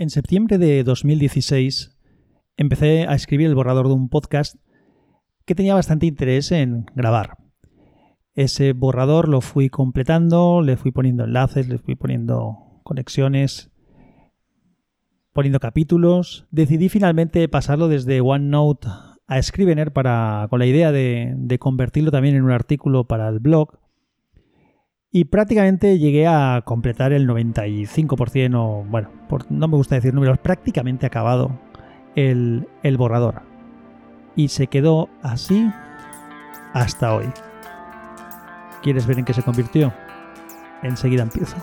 En septiembre de 2016 empecé a escribir el borrador de un podcast que tenía bastante interés en grabar. Ese borrador lo fui completando, le fui poniendo enlaces, le fui poniendo conexiones, poniendo capítulos. Decidí finalmente pasarlo desde OneNote a Scrivener para, con la idea de, de convertirlo también en un artículo para el blog y prácticamente llegué a completar el 95% o, bueno, no me gusta decir números, prácticamente acabado el, el borrador. Y se quedó así hasta hoy. ¿Quieres ver en qué se convirtió? Enseguida empiezo.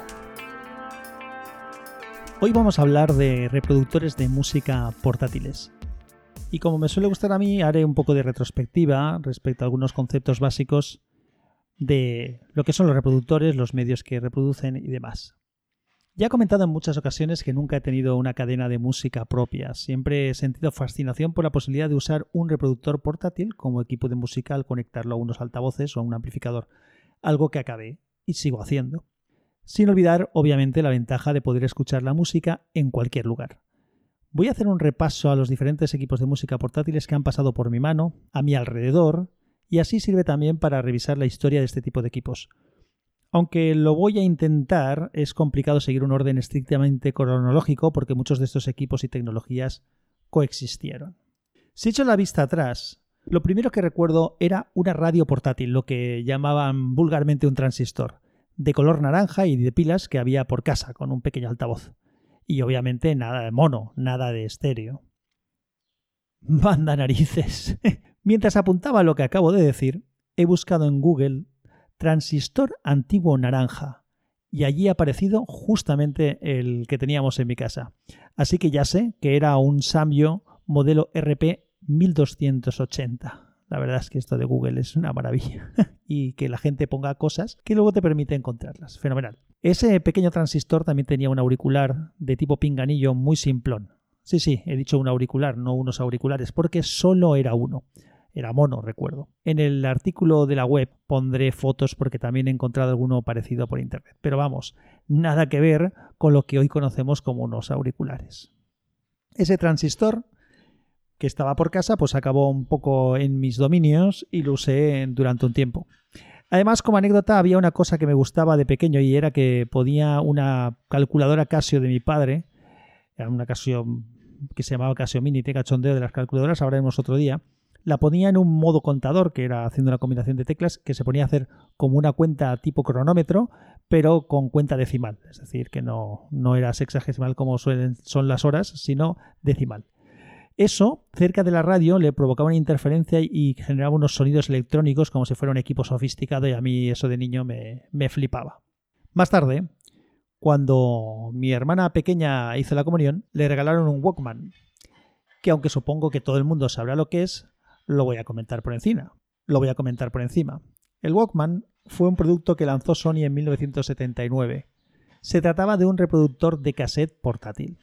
Hoy vamos a hablar de reproductores de música portátiles. Y como me suele gustar a mí, haré un poco de retrospectiva respecto a algunos conceptos básicos de lo que son los reproductores, los medios que reproducen y demás. Ya he comentado en muchas ocasiones que nunca he tenido una cadena de música propia. Siempre he sentido fascinación por la posibilidad de usar un reproductor portátil como equipo de música al conectarlo a unos altavoces o a un amplificador, algo que acabé y sigo haciendo. Sin olvidar, obviamente, la ventaja de poder escuchar la música en cualquier lugar. Voy a hacer un repaso a los diferentes equipos de música portátiles que han pasado por mi mano, a mi alrededor, y así sirve también para revisar la historia de este tipo de equipos. Aunque lo voy a intentar, es complicado seguir un orden estrictamente cronológico porque muchos de estos equipos y tecnologías coexistieron. Si echo la vista atrás, lo primero que recuerdo era una radio portátil, lo que llamaban vulgarmente un transistor, de color naranja y de pilas que había por casa, con un pequeño altavoz. Y obviamente nada de mono, nada de estéreo. Banda narices. Mientras apuntaba lo que acabo de decir, he buscado en Google transistor antiguo naranja y allí ha aparecido justamente el que teníamos en mi casa. Así que ya sé que era un Samio modelo RP 1280. La verdad es que esto de Google es una maravilla. y que la gente ponga cosas que luego te permite encontrarlas. Fenomenal. Ese pequeño transistor también tenía un auricular de tipo pinganillo muy simplón. Sí, sí, he dicho un auricular, no unos auriculares, porque solo era uno. Era mono, recuerdo. En el artículo de la web pondré fotos porque también he encontrado alguno parecido por internet. Pero vamos, nada que ver con lo que hoy conocemos como unos auriculares. Ese transistor que estaba por casa, pues acabó un poco en mis dominios y lo usé durante un tiempo. Además, como anécdota, había una cosa que me gustaba de pequeño y era que podía una calculadora Casio de mi padre, una Casio que se llamaba Casio Mini, te cachondeo de las calculadoras, hablaremos otro día, la ponía en un modo contador, que era haciendo una combinación de teclas, que se ponía a hacer como una cuenta tipo cronómetro, pero con cuenta decimal. Es decir, que no, no era sexagesimal como suelen, son las horas, sino decimal. Eso, cerca de la radio, le provocaba una interferencia y generaba unos sonidos electrónicos como si fuera un equipo sofisticado y a mí eso de niño me, me flipaba. Más tarde, cuando mi hermana pequeña hizo la comunión, le regalaron un Walkman, que aunque supongo que todo el mundo sabrá lo que es, lo voy a comentar por encima. Lo voy a comentar por encima. El Walkman fue un producto que lanzó Sony en 1979. Se trataba de un reproductor de cassette portátil.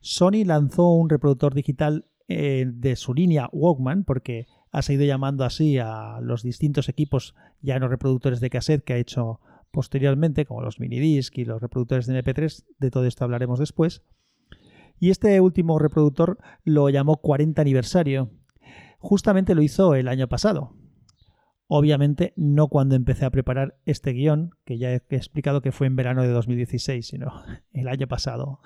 Sony lanzó un reproductor digital eh, de su línea Walkman, porque ha seguido llamando así a los distintos equipos ya no reproductores de cassette que ha hecho posteriormente, como los minidisc y los reproductores de MP3, de todo esto hablaremos después. Y este último reproductor lo llamó 40 aniversario Justamente lo hizo el año pasado. Obviamente no cuando empecé a preparar este guion, que ya he explicado que fue en verano de 2016, sino el año pasado,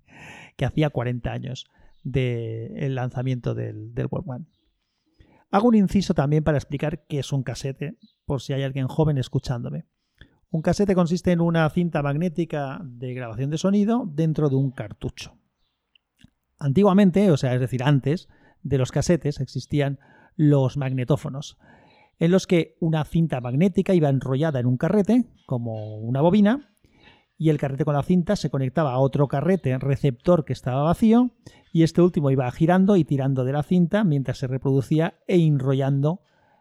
que hacía 40 años del lanzamiento del, del One. Hago un inciso también para explicar qué es un casete, por si hay alguien joven escuchándome. Un casete consiste en una cinta magnética de grabación de sonido dentro de un cartucho. Antiguamente, o sea, es decir, antes, de los casetes existían los magnetófonos, en los que una cinta magnética iba enrollada en un carrete, como una bobina, y el carrete con la cinta se conectaba a otro carrete receptor que estaba vacío, y este último iba girando y tirando de la cinta mientras se reproducía e enrollando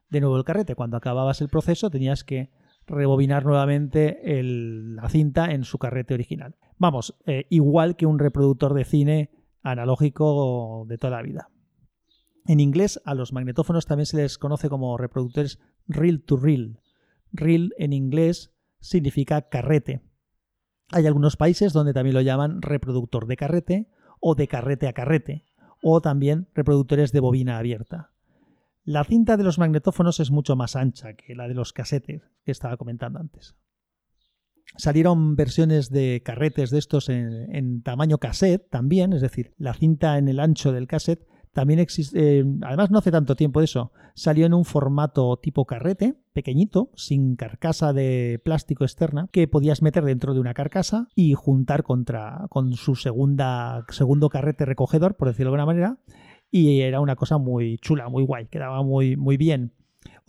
de nuevo el carrete. Cuando acababas el proceso tenías que rebobinar nuevamente la cinta en su carrete original. Vamos, eh, igual que un reproductor de cine analógico de toda la vida. En inglés a los magnetófonos también se les conoce como reproductores reel to reel. Reel en inglés significa carrete. Hay algunos países donde también lo llaman reproductor de carrete o de carrete a carrete, o también reproductores de bobina abierta. La cinta de los magnetófonos es mucho más ancha que la de los casetes que estaba comentando antes. Salieron versiones de carretes de estos en, tamaño cassette también, es decir, la cinta en el ancho del cassette también existe, eh, además no hace tanto tiempo eso, salió en un formato tipo carrete, pequeñito, sin carcasa de plástico externa, que podías meter dentro de una carcasa y juntar contra, con su segunda, segundo carrete recogedor, por decirlo de alguna manera, y era una cosa muy chula, muy guay, quedaba muy, muy bien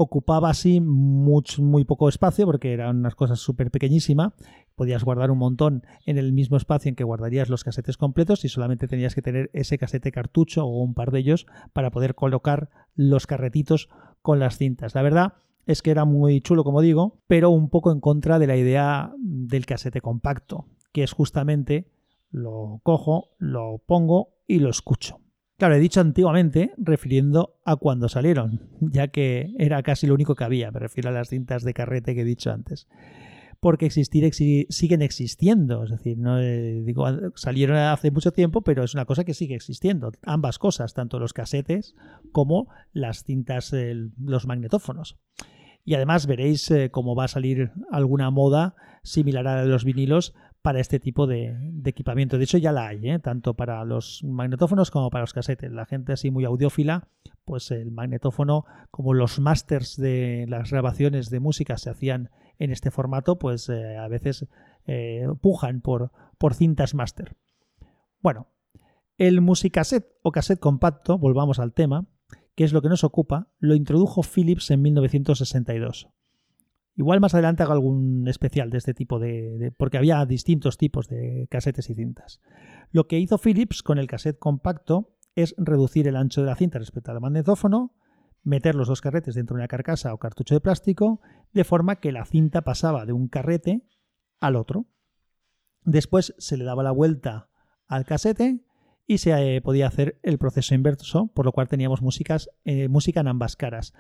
ocupaba así muy poco espacio porque eran unas cosas súper pequeñísimas. Podías guardar un montón en el mismo espacio en que guardarías los casetes completos y solamente tenías que tener ese casete cartucho o un par de ellos para poder colocar los carretitos con las cintas. La verdad es que era muy chulo, como digo, pero un poco en contra de la idea del casete compacto, que es justamente lo cojo, lo pongo y lo escucho. Claro, he dicho antiguamente refiriendo a cuando salieron, ya que era casi lo único que había, me refiero a las cintas de carrete que he dicho antes. Porque existir siguen existiendo, es decir, no eh, digo salieron hace mucho tiempo, pero es una cosa que sigue existiendo. Ambas cosas, tanto los casetes como las cintas, los magnetófonos. Y además veréis eh, cómo va a salir alguna moda similar a la de los vinilos para este tipo de, equipamiento. De hecho, ya la hay, ¿eh? tanto para los magnetófonos como para los casetes. La gente así muy audiófila, pues el magnetófono, como los masters de las grabaciones de música se hacían en este formato, pues eh, a veces eh, pujan por, por cintas master. Bueno, el musicaset o cassette compacto, volvamos al tema, que es lo que nos ocupa, lo introdujo Philips en 1962. Igual más adelante hago algún especial de este tipo de, porque había distintos tipos de casetes y cintas. Lo que hizo Philips con el cassette compacto es reducir el ancho de la cinta respecto al magnetófono, meter los dos carretes dentro de una carcasa o cartucho de plástico, de forma que la cinta pasaba de un carrete al otro. Después se le daba la vuelta al casete y se eh, podía hacer el proceso inverso, por lo cual teníamos músicas, eh, música en ambas caras.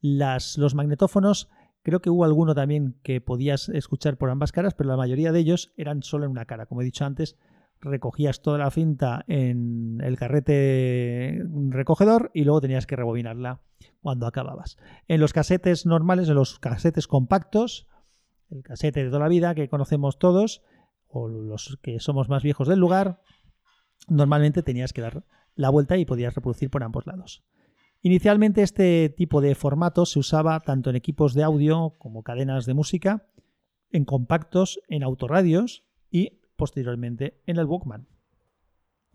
Las, los magnetófonos Creo que hubo alguno también que podías escuchar por ambas caras, pero la mayoría de ellos eran solo en una cara. Como he dicho antes, recogías toda la cinta en el carrete recogedor y luego tenías que rebobinarla cuando acababas. En los casetes normales, en los casetes compactos, el casete de toda la vida que conocemos todos, o los que somos más viejos del lugar, normalmente tenías que dar la vuelta y podías reproducir por ambos lados. Inicialmente este tipo de formato se usaba tanto en equipos de audio como cadenas de música, en compactos, en autorradios y posteriormente en el Walkman.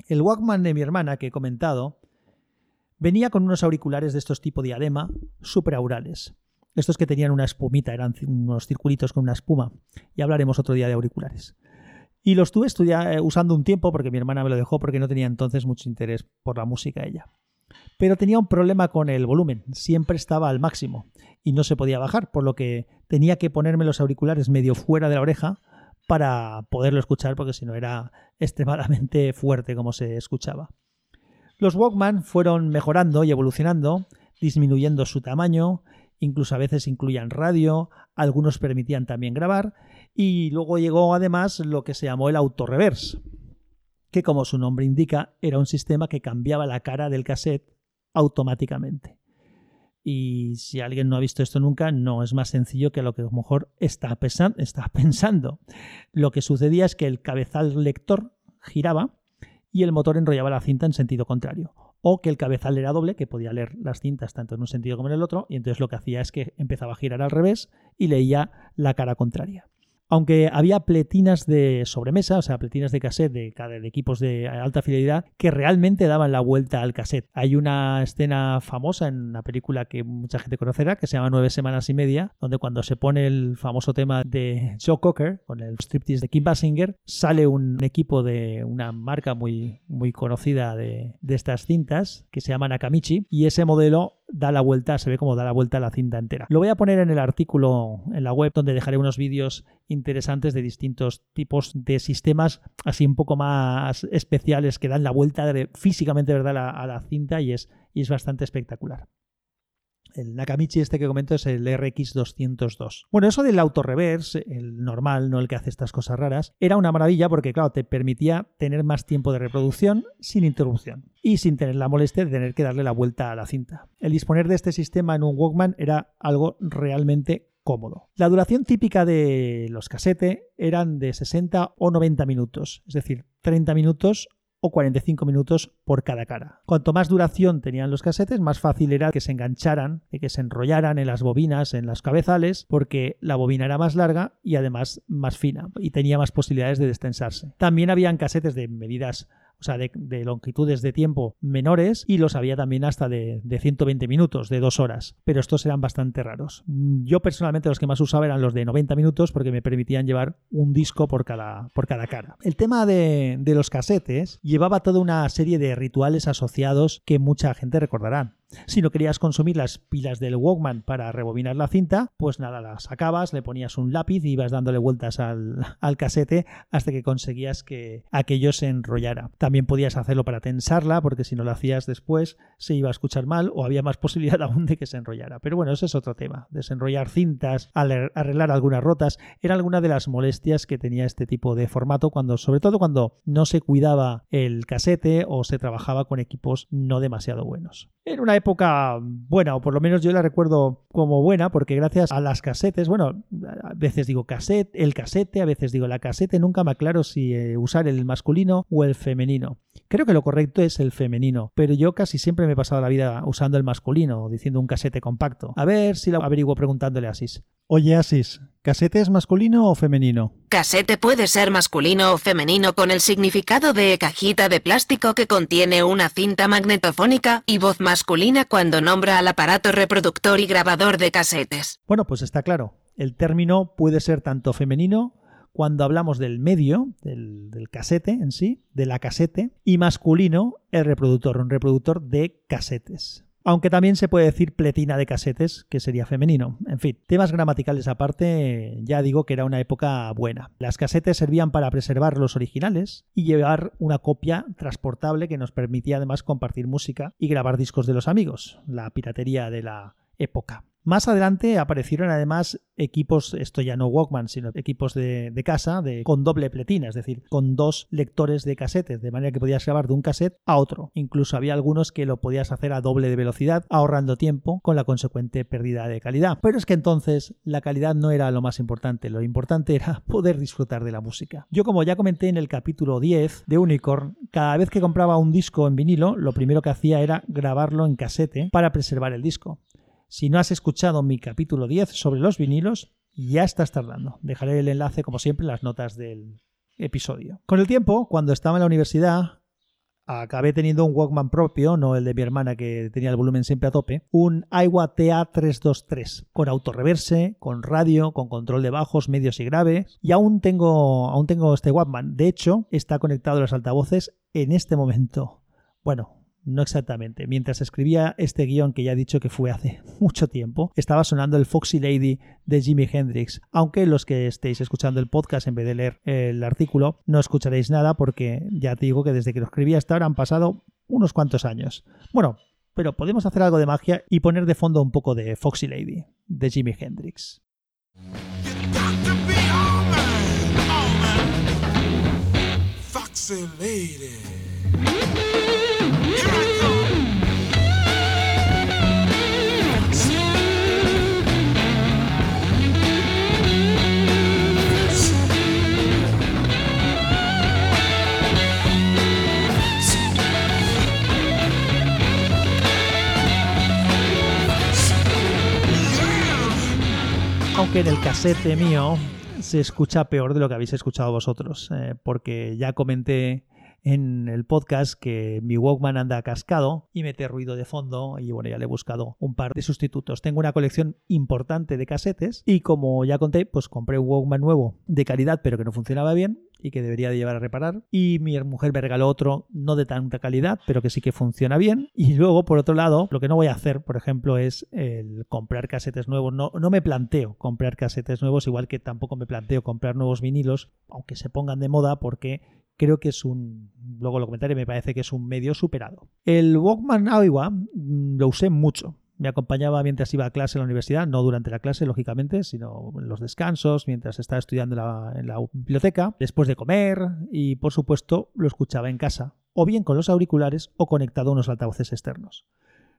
El Walkman de mi hermana que he comentado venía con unos auriculares de estos tipo diadema superaurales. Estos que tenían una espumita, eran unos circulitos con una espuma. Y hablaremos otro día de auriculares. Y los estuve eh, usando un tiempo porque mi hermana me lo dejó porque no tenía entonces mucho interés por la música ella pero tenía un problema con el volumen, siempre estaba al máximo y no se podía bajar, por lo que tenía que ponerme los auriculares medio fuera de la oreja para poderlo escuchar, porque si no era extremadamente fuerte como se escuchaba. Los Walkman fueron mejorando y evolucionando, disminuyendo su tamaño, incluso a veces incluían radio, algunos permitían también grabar, y luego llegó además lo que se llamó el auto-reverse, que como su nombre indica era un sistema que cambiaba la cara del cassette automáticamente. Y si alguien no ha visto esto nunca, no es más sencillo que lo que a lo mejor está, pensando. Lo que sucedía es que el cabezal lector giraba y el motor enrollaba la cinta en sentido contrario. O que el cabezal era doble, que podía leer las cintas tanto en un sentido como en el otro, y entonces lo que hacía es que empezaba a girar al revés y leía la cara contraria aunque había pletinas de sobremesa, o sea, pletinas de cassette de, equipos de alta fidelidad que realmente daban la vuelta al cassette. Hay una escena famosa en una película que mucha gente conocerá que se llama Nueve semanas y media, donde cuando se pone el famoso tema de Joe Cocker con el striptease de Kim Basinger, sale un equipo de una marca muy, muy conocida de estas cintas que se llama Nakamichi y ese modelo da la vuelta, se ve como da la vuelta a la cinta entera. Lo voy a poner en el artículo en la web donde dejaré unos vídeos interesantes de distintos tipos de sistemas así un poco más especiales que dan la vuelta físicamente ¿verdad? A, la, cinta y es, y es bastante espectacular. El Nakamichi este que comento es el RX202. Bueno, eso del auto-reverse, el normal, no el que hace estas cosas raras, era una maravilla porque, claro, te permitía tener más tiempo de reproducción sin interrupción y sin tener la molestia de tener que darle la vuelta a la cinta. El disponer de este sistema en un Walkman era algo realmente cómodo. La duración típica de los casete eran de 60 o 90 minutos, es decir, 30 minutos o 45 minutos por cada cara. Cuanto más duración tenían los casetes, más fácil era que se engancharan, que se enrollaran en las bobinas, en las cabezales, porque la bobina era más larga y además más fina y tenía más posibilidades de destensarse. También habían casetes de medidas o sea, de, longitudes de tiempo menores y los había también hasta de, de, 120 minutos, de dos horas, pero estos eran bastante raros. Yo personalmente los que más usaba eran los de 90 minutos porque me permitían llevar un disco por cada, por cada cara. El tema de, de los casetes llevaba toda una serie de rituales asociados que mucha gente recordará. Si no querías consumir las pilas del Walkman para rebobinar la cinta, pues nada, las sacabas, le ponías un lápiz y ibas dándole vueltas al, al casete hasta que conseguías que aquello se enrollara. También podías hacerlo para tensarla, porque si no lo hacías después se iba a escuchar mal o había más posibilidad aún de que se enrollara. Pero bueno, ese es otro tema. Desenrollar cintas, arreglar algunas rotas, era alguna de las molestias que tenía este tipo de formato, cuando, sobre todo cuando no se cuidaba el casete o se trabajaba con equipos no demasiado buenos. Era una época buena, o por lo menos yo la recuerdo como buena, porque gracias a las casetes, bueno, a veces digo cassette, el casete, a veces digo la casete, nunca me aclaro si eh, usar el masculino o el femenino. Creo que lo correcto es el femenino, pero yo casi siempre me he pasado la vida usando el masculino, diciendo un casete compacto. A ver si lo averiguo preguntándole a Asis. Oye Asis, ¿casete es masculino o femenino? Casete puede ser masculino o femenino con el significado de cajita de plástico que contiene una cinta magnetofónica y voz masculina cuando nombra al aparato reproductor y grabador de casetes. Bueno, pues está claro. El término puede ser tanto femenino cuando hablamos del medio, del, del, casete en sí, de la casete, y masculino, el reproductor, un reproductor de casetes. Aunque también se puede decir pletina de casetes, que sería femenino. En fin, temas gramaticales aparte, ya digo que era una época buena. Las casetes servían para preservar los originales y llevar una copia transportable que nos permitía además compartir música y grabar discos de los amigos, la piratería de la época. Más adelante aparecieron además equipos, esto ya no Walkman, sino equipos de, casa de, con doble pletina, es decir, con dos lectores de casetes, de manera que podías grabar de un cassette a otro. Incluso había algunos que lo podías hacer a doble de velocidad, ahorrando tiempo, con la consecuente pérdida de calidad. Pero es que entonces la calidad no era lo más importante, lo importante era poder disfrutar de la música. Yo como ya comenté en el capítulo 10 de Unicorn, cada vez que compraba un disco en vinilo, lo primero que hacía era grabarlo en casete para preservar el disco. Si no has escuchado mi capítulo 10 sobre los vinilos, ya estás tardando. Dejaré el enlace, como siempre, en las notas del episodio. Con el tiempo, cuando estaba en la universidad, acabé teniendo un Walkman propio, no el de mi hermana que tenía el volumen siempre a tope, un Aiwa TA323 con autorreverse, con radio, con control de bajos, medios y graves. Y aún tengo, aún tengo este Walkman. De hecho, está conectado a los altavoces en este momento. Bueno, no exactamente. Mientras escribía este guion que ya he dicho que fue hace mucho tiempo, estaba sonando el Foxy Lady de Jimi Hendrix. Aunque los que estéis escuchando el podcast en vez de leer el artículo, no escucharéis nada porque ya te digo que desde que lo escribí hasta ahora han pasado unos cuantos años. Bueno, pero podemos hacer algo de magia y poner de fondo un poco de Foxy Lady de Jimi Hendrix. Foxy Lady. Aunque en el casete mío se escucha peor de lo que habéis escuchado vosotros, eh, porque ya comenté en el podcast que mi Walkman anda cascado y mete ruido de fondo y bueno, ya le he buscado un par de sustitutos. Tengo una colección importante de casetes y como ya conté, pues compré un Walkman nuevo de calidad pero que no funcionaba bien y que debería de llevar a reparar. Y mi mujer me regaló otro no de tanta calidad, pero que sí que funciona bien. Y luego, por otro lado, lo que no voy a hacer, por ejemplo, es el comprar casetes nuevos. No, no me planteo comprar casetes nuevos, igual que tampoco me planteo comprar nuevos vinilos, aunque se pongan de moda, porque creo que es un, luego lo comentaré, me parece que es un medio superado. El Walkman Aiwa mm, lo usé mucho, Me acompañaba mientras iba a clase en la universidad, no durante la clase, lógicamente, sino en los descansos, mientras estaba estudiando en la biblioteca, después de comer y, por supuesto, lo escuchaba en casa, o bien con los auriculares o conectado a unos altavoces externos.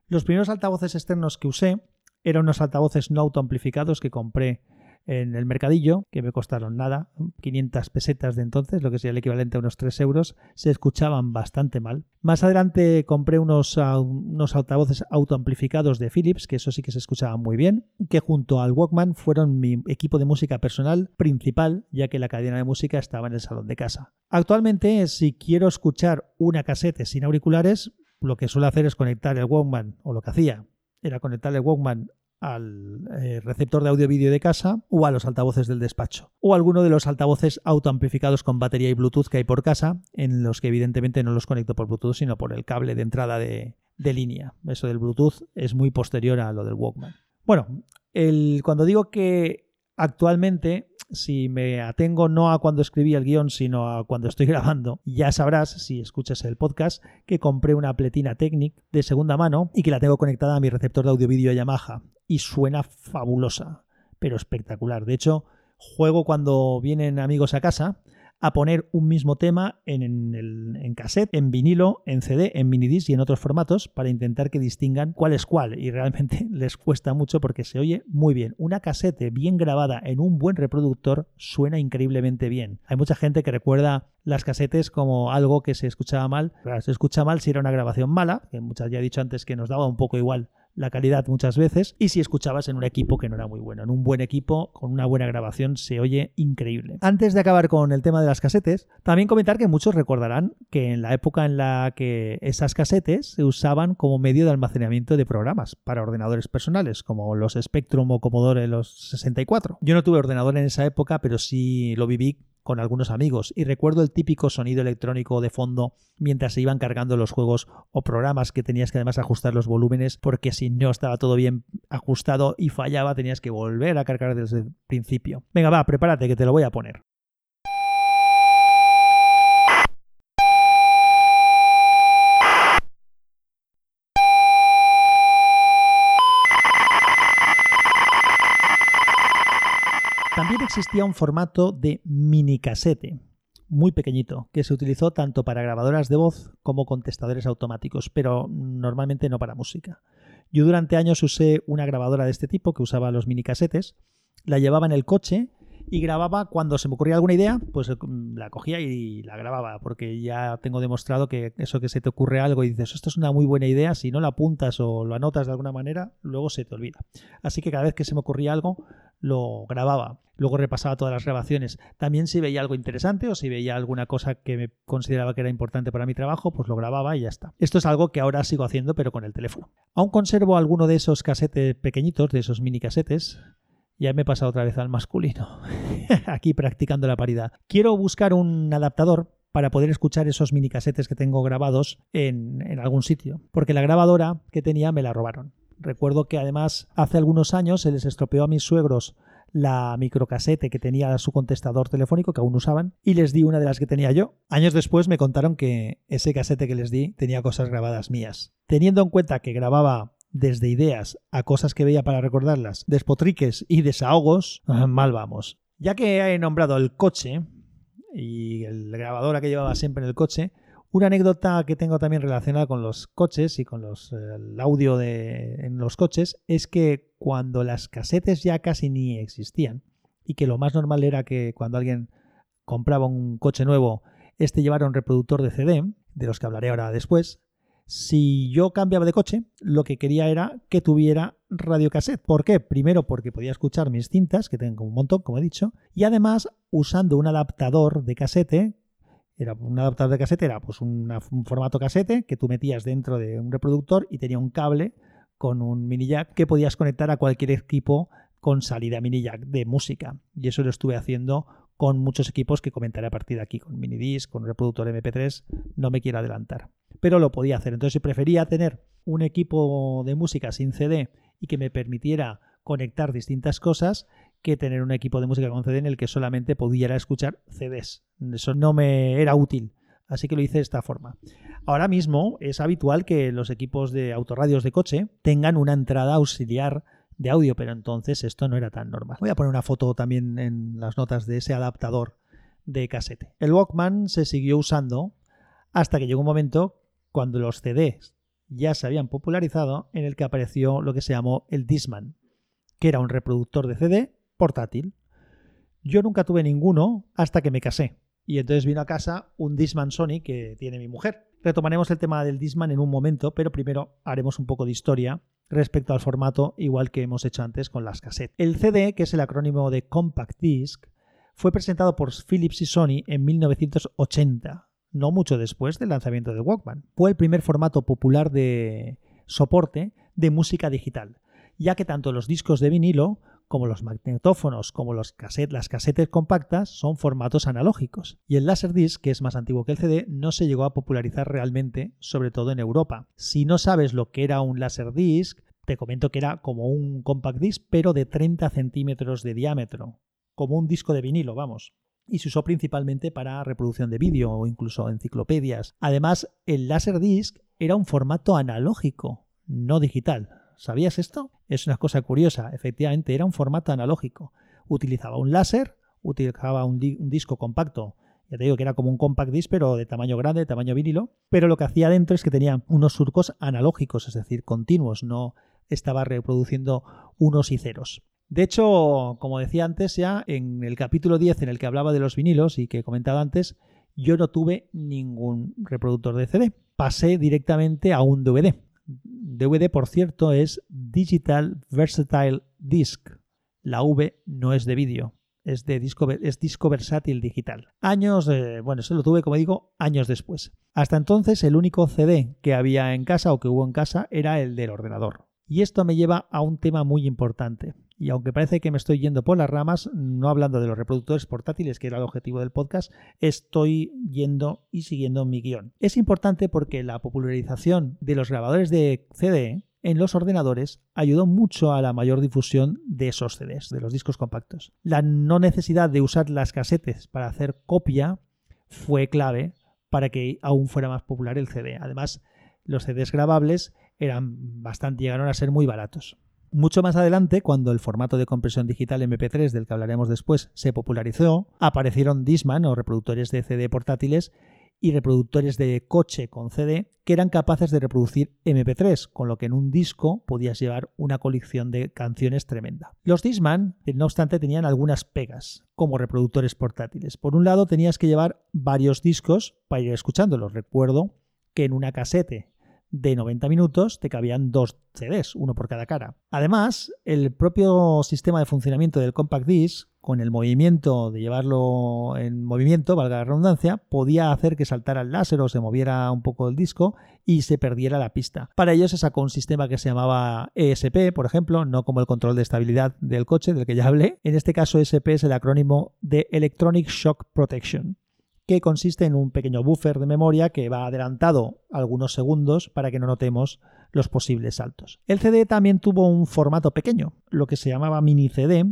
Los primeros altavoces externos que usé eran unos altavoces no autoamplificados que compré en el mercadillo, que me costaron nada, 500 pesetas de entonces, lo que sería el equivalente a unos 3 euros, se escuchaban bastante mal. Más adelante compré unos, unos altavoces autoamplificados de Philips, que eso sí que se escuchaban muy bien, que junto al Walkman fueron mi equipo de música personal principal, ya que la cadena de música estaba en el salón de casa. Actualmente, si quiero escuchar una casete sin auriculares, lo que suelo hacer es conectar el Walkman, o lo que hacía, era conectar el Walkman al eh, receptor de audio-vídeo de casa o a los altavoces del despacho. O alguno de los altavoces autoamplificados con batería y Bluetooth que hay por casa, en los que evidentemente no los conecto por Bluetooth, sino por el cable de entrada de, línea. Eso del Bluetooth es muy posterior a lo del Walkman. Bueno, el, cuando digo que actualmente si me atengo no a cuando escribí el guion, sino a cuando estoy grabando, ya sabrás, si escuchas el podcast, que compré una pletina Technic de segunda mano y que la tengo conectada a mi receptor de audio-vídeo Yamaha. Y suena fabulosa, pero espectacular. De hecho, juego cuando vienen amigos a casa a poner un mismo tema en, el, en cassette, en vinilo, en CD, en minidisc y en otros formatos para intentar que distingan cuál es cuál. Y realmente les cuesta mucho porque se oye muy bien. Una casete bien grabada en un buen reproductor suena increíblemente bien. Hay mucha gente que recuerda las casetes como algo que se escuchaba mal. se escucha mal si era una grabación mala, que muchas ya he dicho antes que nos daba un poco igual la calidad muchas veces y si escuchabas en un equipo que no era muy bueno. En un buen equipo, con una buena grabación, se oye increíble. Antes de acabar con el tema de las casetes, también comentar que muchos recordarán que en la época en la que esas casetes se usaban como medio de almacenamiento de programas para ordenadores personales, como los Spectrum o Commodore los 64. Yo no tuve ordenador en esa época, pero sí lo viví con algunos amigos y recuerdo el típico sonido electrónico de fondo mientras se iban cargando los juegos o programas que tenías que además ajustar los volúmenes porque si no estaba todo bien ajustado y fallaba tenías que volver a cargar desde el principio. Venga, va, prepárate que te lo voy a poner. También existía un formato de mini casete, muy pequeñito, que se utilizó tanto para grabadoras de voz como contestadores automáticos, pero normalmente no para música. Yo durante años usé una grabadora de este tipo que usaba los mini casetes, la llevaba en el coche y grababa cuando se me ocurría alguna idea, pues mm, la cogía y la grababa, porque ya tengo demostrado que eso que se te ocurre algo y dices, esto es una muy buena idea, si no la apuntas o lo anotas de alguna manera, luego se te olvida. Así que cada vez que se me ocurría algo, lo grababa. Luego repasaba todas las grabaciones. También si veía algo interesante o si veía alguna cosa que me consideraba que era importante para mi trabajo, pues lo grababa y ya está. Esto es algo que ahora sigo haciendo, pero con el teléfono. Aún conservo alguno de esos casetes pequeñitos, de esos mini casetes, ya me he pasado otra vez al masculino. Aquí practicando la paridad. Quiero buscar un adaptador para poder escuchar esos mini casetes que tengo grabados en, en, algún sitio. Porque la grabadora que tenía me la robaron. Recuerdo que además hace algunos años se les estropeó a mis suegros la microcasete que tenía su contestador telefónico que aún usaban y les di una de las que tenía yo. Años después me contaron que ese casete que les di tenía cosas grabadas mías. Teniendo en cuenta que grababa desde ideas a cosas que veía para recordarlas, despotriques y desahogos, ah, mal vamos. Ya que he nombrado el coche y el grabadora que llevaba siempre en el coche, una anécdota que tengo también relacionada con los coches y con los, el audio de, en los coches es que cuando las casetes ya casi ni existían y que lo más normal era que cuando alguien compraba un coche nuevo, este llevara un reproductor de CD, de los que hablaré ahora después, si yo cambiaba de coche, lo que quería era que tuviera radiocassette. ¿Por qué? Primero porque podía escuchar mis cintas, que tengo un montón, como he dicho, y además usando un adaptador de casete, era un adaptador de casete, era pues un formato casete que tú metías dentro de un reproductor y tenía un cable con un mini jack que podías conectar a cualquier equipo con salida mini jack de música. Y eso lo estuve haciendo con muchos equipos que comentaré a partir de aquí, con minidisc, con reproductor MP3, no me quiero adelantar. Pero lo podía hacer. Entonces, si prefería tener un equipo de música sin CD y que me permitiera conectar distintas cosas que tener un equipo de música con CD en el que solamente pudiera escuchar CDs. Eso no me era útil Así que lo hice de esta forma. Ahora mismo es habitual que los equipos de autorradios de coche tengan una entrada auxiliar de audio, pero entonces esto no era tan normal. Voy a poner una foto también en las notas de ese adaptador de casete. El Walkman se siguió usando hasta que llegó un momento cuando los CDs ya se habían popularizado en el que apareció lo que se llamó el Disman, que era un reproductor de CD portátil. Yo nunca tuve ninguno hasta que me casé. Y entonces vino a casa un Disman Sony que tiene mi mujer. Retomaremos el tema del Disman en un momento, pero primero haremos un poco de historia respecto al formato, igual que hemos hecho antes con las cassettes. El CD, que es el acrónimo de Compact Disc, fue presentado por Philips y Sony en 1980, no mucho después del lanzamiento de Walkman. Fue el primer formato popular de soporte de música digital, ya que tanto los discos de vinilo como los magnetófonos, como las casetes compactas, son formatos analógicos. Y el Laserdisc, que es más antiguo que el CD, no se llegó a popularizar realmente, sobre todo en Europa. Si no sabes lo que era un Laserdisc, te comento que era como un compact disc, pero de 30 centímetros de diámetro, como un disco de vinilo, vamos. Y se usó principalmente para reproducción de vídeo o incluso enciclopedias. Además, el Laserdisc era un formato analógico, no digital. ¿Sabías esto? Es una cosa curiosa. Efectivamente, era un formato analógico. Utilizaba un láser, utilizaba un, disco compacto. Ya te digo que era como un compact disc, pero de tamaño grande, de tamaño vinilo. Pero lo que hacía dentro es que tenía unos surcos analógicos, es decir, continuos. No estaba reproduciendo unos y ceros. De hecho, como decía antes ya, en el capítulo 10 en el que hablaba de los vinilos y que he comentado antes, yo no tuve ningún reproductor de CD. Pasé directamente a un DVD. DVD, por cierto, es Digital Versatile Disc. La V no es de vídeo, es de disco, es disco versátil digital. Años, bueno, eso lo tuve, como digo, años después. Hasta entonces, el único CD que había en casa o que hubo en casa era el del ordenador. Y esto me lleva a un tema muy importante. Y aunque parece que me estoy yendo por las ramas, no hablando de los reproductores portátiles, que era el objetivo del podcast, estoy yendo y siguiendo mi guion. Es importante porque la popularización de los grabadores de CD en los ordenadores ayudó mucho a la mayor difusión de esos CDs, de los discos compactos. La no necesidad de usar las casetes para hacer copia fue clave para que aún fuera más popular el CD. Además, los CDs grabables eran bastante, llegaron a ser muy baratos. Mucho más adelante, cuando el formato de compresión digital MP3 del que hablaremos después se popularizó, aparecieron Disman o reproductores de CD portátiles y reproductores de coche con CD que eran capaces de reproducir MP3, con lo que en un disco podías llevar una colección de canciones tremenda. Los Disman, no obstante, tenían algunas pegas como reproductores portátiles. Por un lado, tenías que llevar varios discos para ir escuchándolos. Recuerdo que en una casete de 90 minutos te cabían dos CDs, uno por cada cara. Además, el propio sistema de funcionamiento del compact disc, con el movimiento de llevarlo en movimiento, valga la redundancia, podía hacer que saltara el láser o se moviera un poco el disco y se perdiera la pista. Para ello se sacó un sistema que se llamaba ESP, por ejemplo, no como el control de estabilidad del coche del que ya hablé. En este caso ESP es el acrónimo de Electronic Shock Protection que consiste en un pequeño buffer de memoria que va adelantado algunos segundos para que no notemos los posibles saltos. El CD también tuvo un formato pequeño, lo que se llamaba mini CD,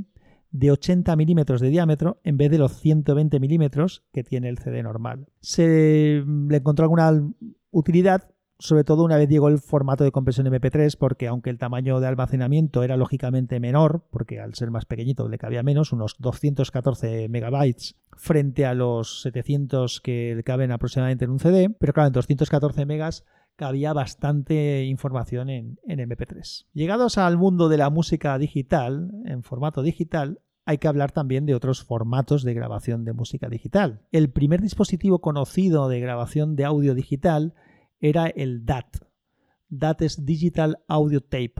de 80 milímetros de diámetro en vez de los 120 milímetros que tiene el CD normal. Se le encontró alguna utilidad sobre todo una vez llegó el formato de compresión MP3, porque aunque el tamaño de almacenamiento era lógicamente menor, porque al ser más pequeñito le cabía menos, unos 214 megabytes frente a los 700 que caben aproximadamente en un CD, pero claro, en 214 megas cabía bastante información en, en MP3. Llegados al mundo de la música digital, en formato digital, hay que hablar también de otros formatos de grabación de música digital. El primer dispositivo conocido de grabación de audio digital era el DAT. DAT es Digital Audio Tape.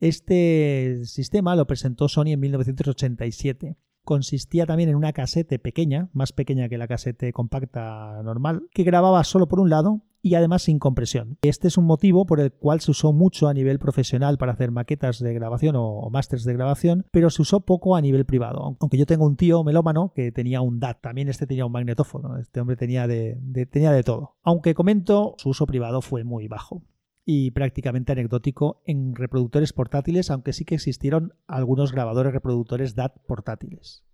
Este sistema lo presentó Sony en 1987. Consistía también en una casete pequeña, más pequeña que la casete compacta normal, que grababa solo por un lado y además sin compresión. Este es un motivo por el cual se usó mucho a nivel profesional para hacer maquetas de grabación o, másters de grabación, pero se usó poco a nivel privado. Aunque yo tengo un tío melómano que tenía un DAT, también este tenía un magnetófono, este hombre tenía de, tenía de todo. Aunque comento, su uso privado fue muy bajo y prácticamente anecdótico en reproductores portátiles, aunque sí que existieron algunos grabadores reproductores DAT portátiles.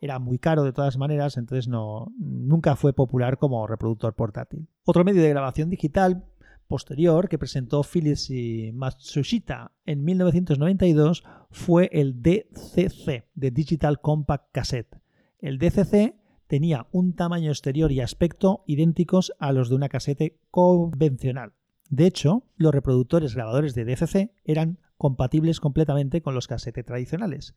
Era muy caro de todas maneras, entonces no, nunca fue popular como reproductor portátil. Otro medio de grabación digital posterior que presentó Philips y Matsushita en 1992 fue el DCC, de Digital Compact Cassette. El DCC tenía un tamaño exterior y aspecto idénticos a los de una casete convencional. De hecho, los reproductores grabadores de DCC eran compatibles completamente con los casetes tradicionales.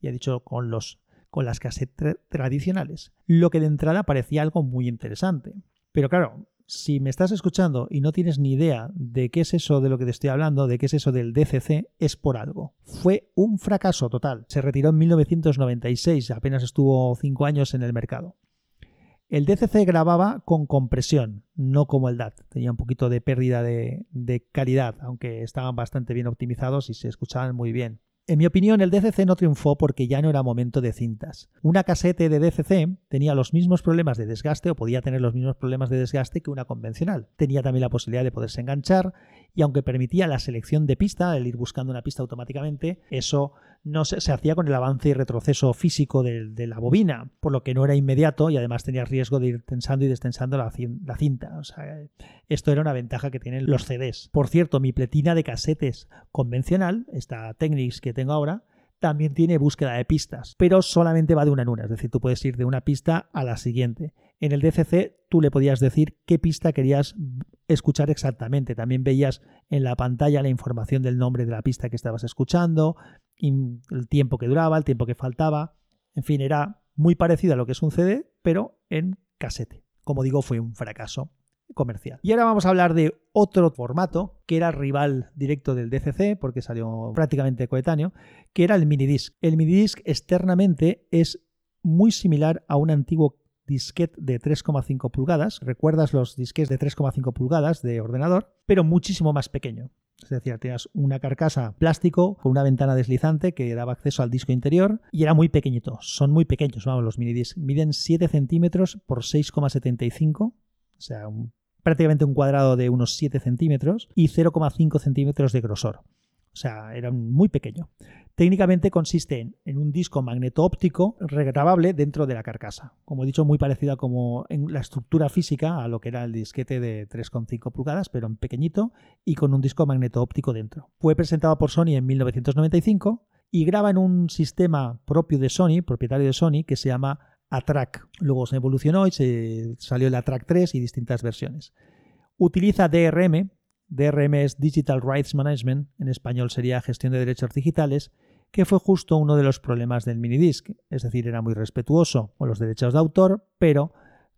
Ya dicho, con, los, con las casetes tradicionales. Lo que de entrada parecía algo muy interesante. Pero claro, si me estás escuchando y no tienes ni idea de qué es eso de lo que te estoy hablando, de qué es eso del DCC, es por algo. Fue un fracaso total. Se retiró en 1996, apenas estuvo cinco años en el mercado. El DCC grababa con compresión, no como el DAT. Tenía un poquito de pérdida de calidad, aunque estaban bastante bien optimizados y se escuchaban muy bien. En mi opinión, el DCC no triunfó porque ya no era momento de cintas. Una casete de DCC tenía los mismos problemas de desgaste o podía tener los mismos problemas de desgaste que una convencional. Tenía también la posibilidad de poderse enganchar y aunque permitía la selección de pista, el ir buscando una pista automáticamente, eso no se, hacía con el avance y retroceso físico de, la bobina, por lo que no era inmediato y además tenía riesgo de ir tensando y destensando la, cinta. esto era una ventaja que tienen los CDs. Por cierto, mi pletina de casetes convencional, esta Technics que tengo ahora, también tiene búsqueda de pistas, pero solamente va de una en una, es decir, tú puedes ir de una pista a la siguiente. En el DCC tú le podías decir qué pista querías escuchar exactamente. También veías en la pantalla la información del nombre de la pista que estabas escuchando, el tiempo que duraba, el tiempo que faltaba. En fin, era muy parecido a lo que es un CD, pero en casete. Como digo, fue un fracaso comercial. Y ahora vamos a hablar de otro formato que era rival directo del DCC, porque salió prácticamente coetáneo, que era el minidisc. El minidisc externamente es muy similar a un antiguo disquete de 3,5 pulgadas. ¿Recuerdas los disquetes de 3,5 pulgadas de ordenador? Pero muchísimo más pequeño. Es decir, tenías una carcasa plástico con una ventana deslizante que daba acceso al disco interior y era muy pequeñito. Son muy pequeños, vamos, los minidiscs. Miden 7 centímetros por 6,75, o sea, prácticamente un cuadrado de unos 7 centímetros y 0,5 centímetros de grosor. O sea, era muy pequeño. Técnicamente consiste en, un disco magneto-óptico regrabable dentro de la carcasa. Como he dicho, muy parecida como en la estructura física a lo que era el disquete de 3,5 pulgadas, pero en pequeñito y con un disco magneto-óptico dentro. Fue presentado por Sony en 1995 y graba en un sistema propio de Sony, propietario de Sony, que se llama ATRAC. Luego se evolucionó y se salió el ATRAC 3 y distintas versiones. Utiliza DRM, DRM es Digital Rights Management, en español sería gestión de derechos digitales, que fue justo uno de los problemas del minidisc, es decir, era muy respetuoso con los derechos de autor, pero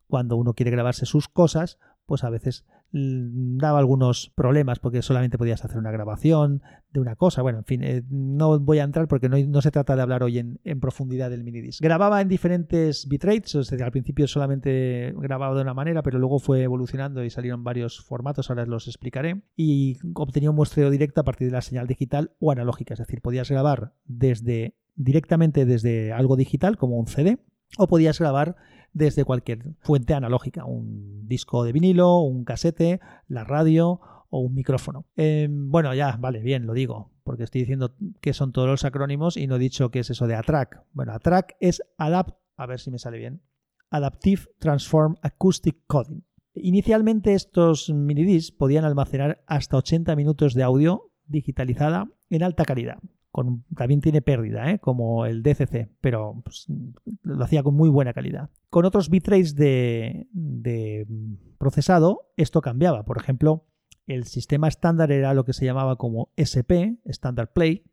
cuando uno quiere grabarse sus cosas, pues a veces daba algunos problemas porque solamente podías hacer una grabación de una cosa. Bueno, en fin, eh, no voy a entrar porque no, se trata de hablar hoy en, profundidad del minidisc. Grababa en diferentes bitrates, es decir, al principio solamente grababa de una manera, pero luego fue evolucionando y salieron varios formatos, ahora los explicaré, y obtenía un muestreo directo a partir de la señal digital o analógica, es decir, podías grabar desde directamente desde algo digital como un CD o podías grabar desde cualquier fuente analógica, un disco de vinilo, un casete, la radio o un micrófono. Em, bueno, ya, vale, bien, lo digo, porque estoy diciendo que son todos los acrónimos y no he dicho qué es eso de ATRAC. Bueno, ATRAC es Adapt, a ver si me sale bien, Adaptive Transform Acoustic Coding. Inicialmente estos minidiscs podían almacenar hasta 80 minutos de audio digitalizada en alta calidad también tiene pérdida, ¿eh? como el DCC, pero pues, lo hacía con muy buena calidad. Con otros bitrates de, de procesado, esto cambiaba. Por ejemplo, el sistema estándar era lo que se llamaba como SP, Standard Play,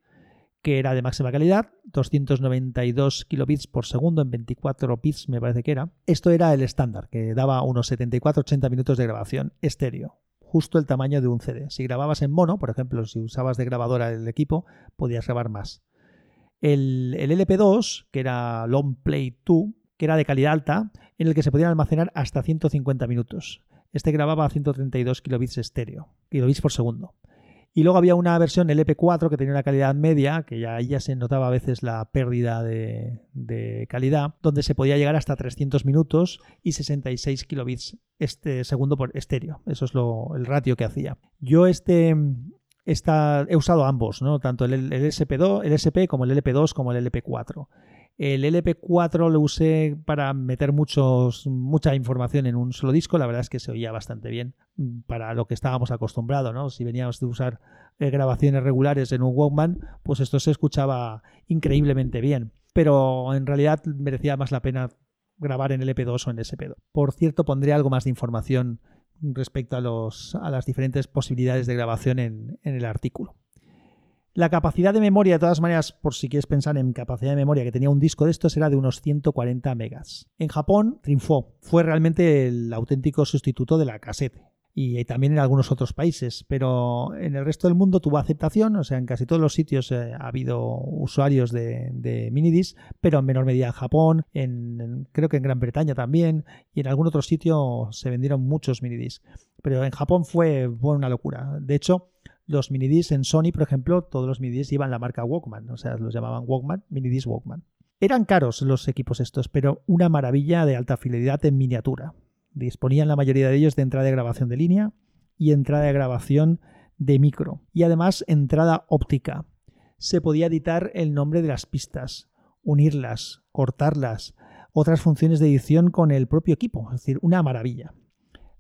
que era de máxima calidad, 292 kilobits por segundo en 24 bits me parece que era. Esto era el estándar, que daba unos 74-80 minutos de grabación estéreo justo el tamaño de un CD. Si grababas en mono, por ejemplo, si usabas de grabadora el equipo, podías grabar más. El, LP2, que era Long Play 2, que era de calidad alta, en el que se podían almacenar hasta 150 minutos. Este grababa a 132 kilobits estéreo, kilobits por segundo. Y luego había una versión LP4 que tenía una calidad media, que ya, ya se notaba a veces la pérdida de, calidad, donde se podía llegar hasta 300 minutos y 66 kilobits este segundo por estéreo. Eso es lo, el ratio que hacía. Yo este, he usado ambos, ¿no? tanto el, SP2, el SP como el LP2 como el LP4. El LP4 lo usé para meter muchos, mucha información en un solo disco. La verdad es que se oía bastante bien para lo que estábamos acostumbrados, ¿no? Si veníamos de usar eh, grabaciones regulares en un Walkman, pues esto se escuchaba increíblemente bien. Pero en realidad merecía más la pena grabar en LP2 o en SP2. Por cierto, pondré algo más de información respecto a, los, a las diferentes posibilidades de grabación en el artículo. La capacidad de memoria, de todas maneras, por si quieres pensar en capacidad de memoria que tenía un disco de estos, era de unos 140 megas. En Japón triunfó, fue realmente el auténtico sustituto de la cassette. Y también en algunos otros países, pero en el resto del mundo tuvo aceptación, o sea, en casi todos los sitios eh, ha habido usuarios de, de minidisc, pero en menor medida en Japón, en, creo que en Gran Bretaña también, y en algún otro sitio se vendieron muchos minidisc. Pero en Japón fue, fue una locura. De hecho, los minidiscs en Sony, por ejemplo, todos los minidiscs iban la marca Walkman, o sea, los llamaban Walkman, minidisc Walkman. Eran caros los equipos estos, pero una maravilla de alta fidelidad en miniatura. Disponían la mayoría de ellos de entrada de grabación de línea y entrada de grabación de micro. Y además entrada óptica. Se podía editar el nombre de las pistas, unirlas, cortarlas, otras funciones de edición con el propio equipo. Es decir, una maravilla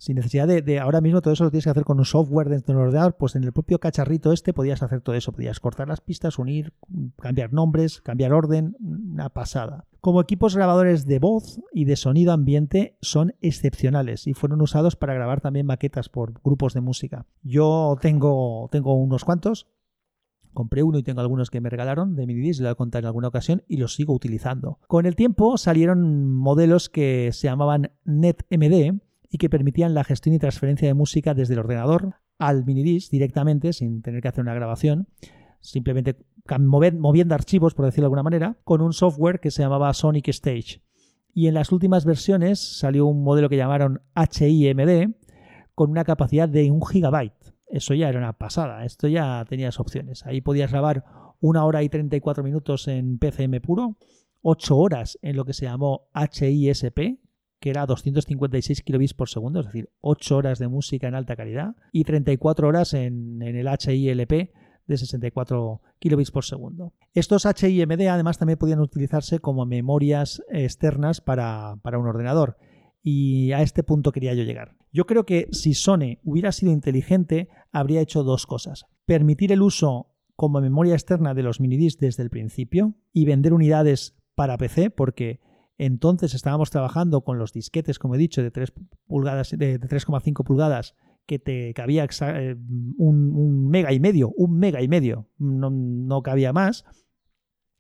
sin necesidad de, ahora mismo todo eso lo tienes que hacer con un software dentro del ordenador, pues en el propio cacharrito este podías hacer todo eso, podías cortar las pistas, unir, cambiar nombres, cambiar orden, una pasada. Como equipos grabadores de voz y de sonido ambiente son excepcionales y fueron usados para grabar también maquetas por grupos de música. Yo tengo, tengo unos cuantos, Compré uno y tengo algunos que me regalaron de minidisc, lo a contar en alguna ocasión y los sigo utilizando. Con el tiempo salieron modelos que se llamaban NetMD, y que permitían la gestión y transferencia de música desde el ordenador al minidisc directamente, sin tener que hacer una grabación, simplemente moviendo archivos, por decirlo de alguna manera, con un software que se llamaba Sonic Stage. Y en las últimas versiones salió un modelo que llamaron HIMD con una capacidad de un gigabyte. Eso ya era una pasada, esto ya tenías opciones. Ahí podías grabar una hora y 34 minutos en PCM puro, 8 horas en lo que se llamó HISP, que era 256 kilobits por segundo, es decir, 8 horas de música en alta calidad y 34 horas en, el HILP de 64 kilobits por segundo. Estos HIMD además también podían utilizarse como memorias externas para, para un ordenador. Y a este punto quería yo llegar. Yo creo que si Sony hubiera sido inteligente, habría hecho dos cosas. Permitir el uso como memoria externa de los minidiscs desde el principio y vender unidades para PC, porque entonces estábamos trabajando con los disquetes, como he dicho, de 3 pulgadas, de, 3,5 pulgadas, que te cabía eh, un, mega y medio, un mega y medio, no, cabía más.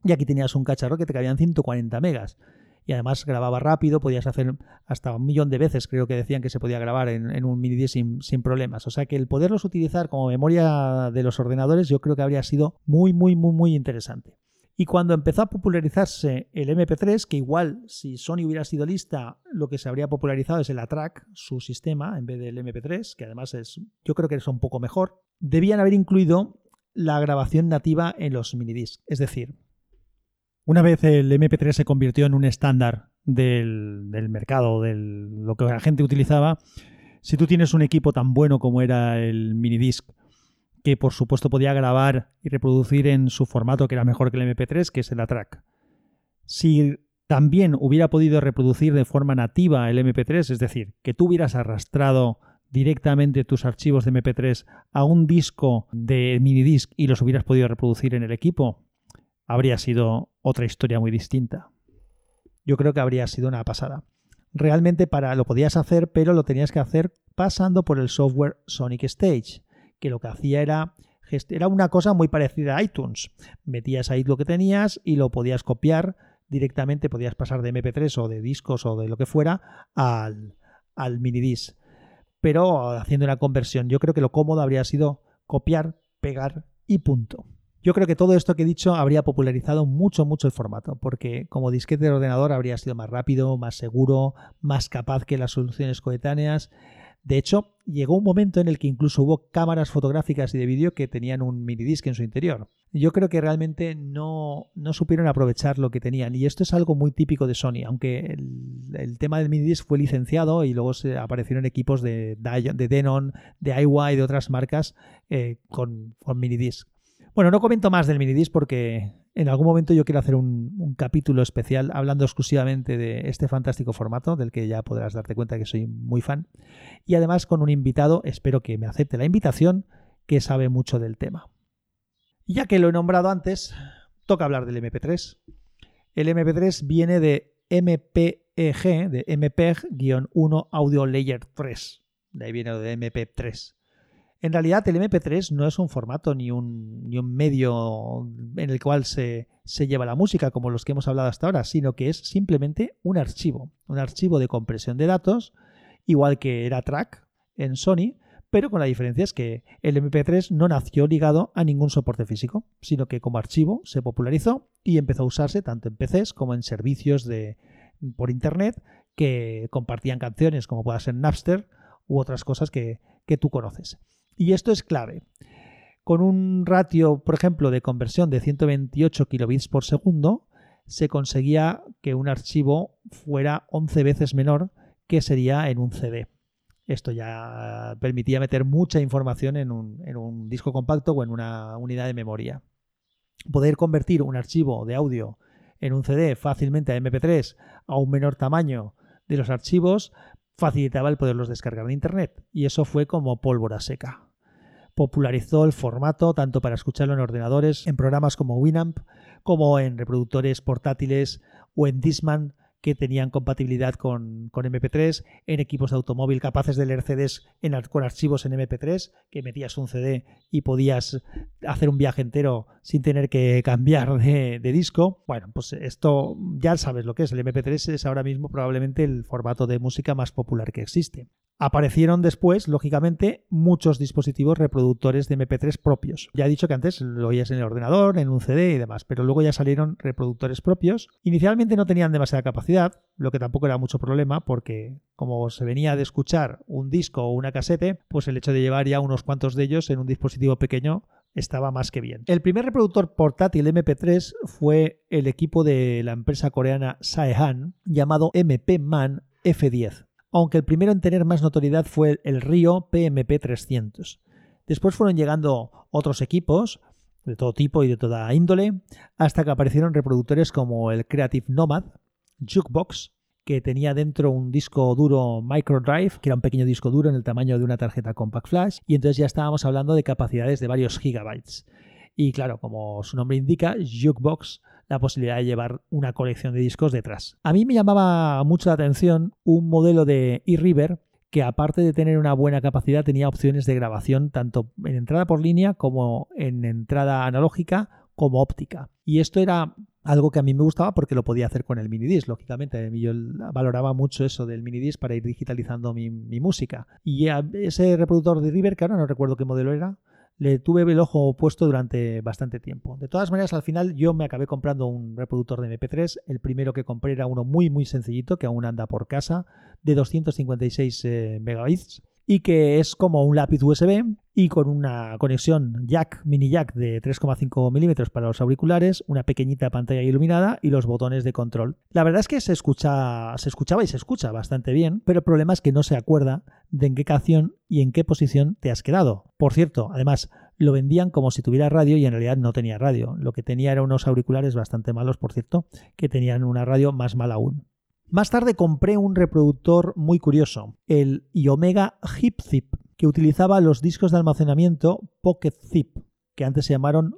Y aquí tenías un cacharro que te cabían 140 megas. Y además grababa rápido, podías hacer hasta un millón de veces, creo que decían que se podía grabar en, un mini sin, sin problemas. O sea que el poderlos utilizar como memoria de los ordenadores yo creo que habría sido muy, muy, muy, muy interesante. Y cuando empezó a popularizarse el MP3, que igual si Sony hubiera sido lista, lo que se habría popularizado es el ATRAC, su sistema, en vez del MP3, que además es, yo creo que es un poco mejor, debían haber incluido la grabación nativa en los minidiscs. Es decir, una vez el MP3 se convirtió en un estándar del, del mercado, de lo que la gente utilizaba, si tú tienes un equipo tan bueno como era el minidisc, que por supuesto podía grabar y reproducir en su formato que era mejor que el MP3, que es el ATRAC. Si también hubiera podido reproducir de forma nativa el MP3, es decir, que tú hubieras arrastrado directamente tus archivos de MP3 a un disco de minidisc y los hubieras podido reproducir en el equipo, habría sido otra historia muy distinta. Yo creo que habría sido una pasada. Realmente para lo podías hacer, pero lo tenías que hacer pasando por el software Sonic Stage que lo que hacía era era una cosa muy parecida a iTunes. Metías ahí lo que tenías y lo podías copiar directamente, podías pasar de MP3 o de discos o de lo que fuera al, al minidisc. Pero haciendo una conversión, yo creo que lo cómodo habría sido copiar, pegar y punto. Yo creo que todo esto que he dicho habría popularizado mucho, mucho el formato, porque como disquete de ordenador habría sido más rápido, más seguro, más capaz que las soluciones coetáneas de hecho, llegó un momento en el que incluso hubo cámaras fotográficas y de vídeo que tenían un minidisc en su interior. Yo creo que realmente no, supieron aprovechar lo que tenían. Y esto es algo muy típico de Sony, aunque el, tema del minidisc fue licenciado y luego aparecieron equipos de, de Denon, de Aiwa y de otras marcas eh, con, con minidisc. Bueno, no comento más del minidisc porque en algún momento yo quiero hacer un, capítulo especial hablando exclusivamente de este fantástico formato, del que ya podrás darte cuenta que soy muy fan. Y además con un invitado, espero que me acepte la invitación, que sabe mucho del tema. Ya que lo he nombrado antes, toca hablar del MP3. El MP3 viene de MPEG, de MPEG-1 Audio Layer 3. De ahí viene de MP3. En realidad el MP3 no es un formato ni un, medio en el cual se, lleva la música como los que hemos hablado hasta ahora, sino que es simplemente un archivo, un archivo de compresión de datos, igual que era track en Sony, pero con la diferencia es que el MP3 no nació ligado a ningún soporte físico, sino que como archivo se popularizó y empezó a usarse tanto en PCs como en servicios de, por Internet que compartían canciones como pueda ser Napster u otras cosas que tú conoces. Y esto es clave. Con un ratio, por ejemplo, de conversión de 128 kilobits por segundo, se conseguía que un archivo fuera 11 veces menor que sería en un CD. Esto ya permitía meter mucha información en un, en un, disco compacto o en una unidad de memoria. Poder convertir un archivo de audio en un CD fácilmente a MP3 a un menor tamaño de los archivos facilitaba el poderlos descargar de Internet y eso fue como pólvora seca. Popularizó el formato tanto para escucharlo en ordenadores, en programas como Winamp, como en reproductores portátiles o en Disman que tenían compatibilidad con, MP3, en equipos de automóvil capaces de leer CDs con archivos en MP3, que metías un CD y podías hacer un viaje entero sin tener que cambiar de, de, disco. Bueno, pues esto ya sabes lo que es. El MP3 es ahora mismo probablemente el formato de música más popular que existe. Aparecieron después, lógicamente, muchos dispositivos reproductores de MP3 propios. Ya he dicho que antes lo oías en el ordenador, en un CD y demás, pero luego ya salieron reproductores propios. Inicialmente no tenían demasiada capacidad, lo que tampoco era mucho problema porque como se venía de escuchar un disco o una casete, pues el hecho de llevar ya unos cuantos de ellos en un dispositivo pequeño estaba más que bien. El primer reproductor portátil MP3 fue el equipo de la empresa coreana Saehan llamado MP-Man F10 aunque el primero en tener más notoriedad fue el Rio PMP 300. Después fueron llegando otros equipos de todo tipo y de toda índole, hasta que aparecieron reproductores como el Creative Nomad, Jukebox, que tenía dentro un disco duro Microdrive, que era un pequeño disco duro en el tamaño de una tarjeta Compact Flash, y entonces ya estábamos hablando de capacidades de varios gigabytes. Y claro, como su nombre indica, Jukebox la posibilidad de llevar una colección de discos detrás. A mí me llamaba mucho la atención un modelo de eRiver que aparte de tener una buena capacidad tenía opciones de grabación tanto en entrada por línea como en entrada analógica como óptica. Y esto era algo que a mí me gustaba porque lo podía hacer con el minidisc, lógicamente. Yo valoraba mucho eso del minidisc para ir digitalizando mi, música. Y ese reproductor de River, que ahora no recuerdo qué modelo era, le tuve el ojo puesto durante bastante tiempo. De todas maneras, al final yo me acabé comprando un reproductor de MP3. El primero que compré era uno muy muy sencillito, que aún anda por casa, de 256 eh, megabits y que es como un lápiz USB y con una conexión jack, mini jack de 3,5 milímetros para los auriculares, una pequeñita pantalla iluminada y los botones de control. La verdad es que se escucha, se escuchaba y se escucha bastante bien, pero el problema es que no se acuerda de en qué canción y en qué posición te has quedado. Por cierto, además lo vendían como si tuviera radio y en realidad no tenía radio. Lo que tenía eran unos auriculares bastante malos, por cierto, que tenían una radio más mala aún. Más tarde compré un reproductor muy curioso, el Iomega HipZip, que utilizaba los discos de almacenamiento Pocket Zip, que antes se llamaron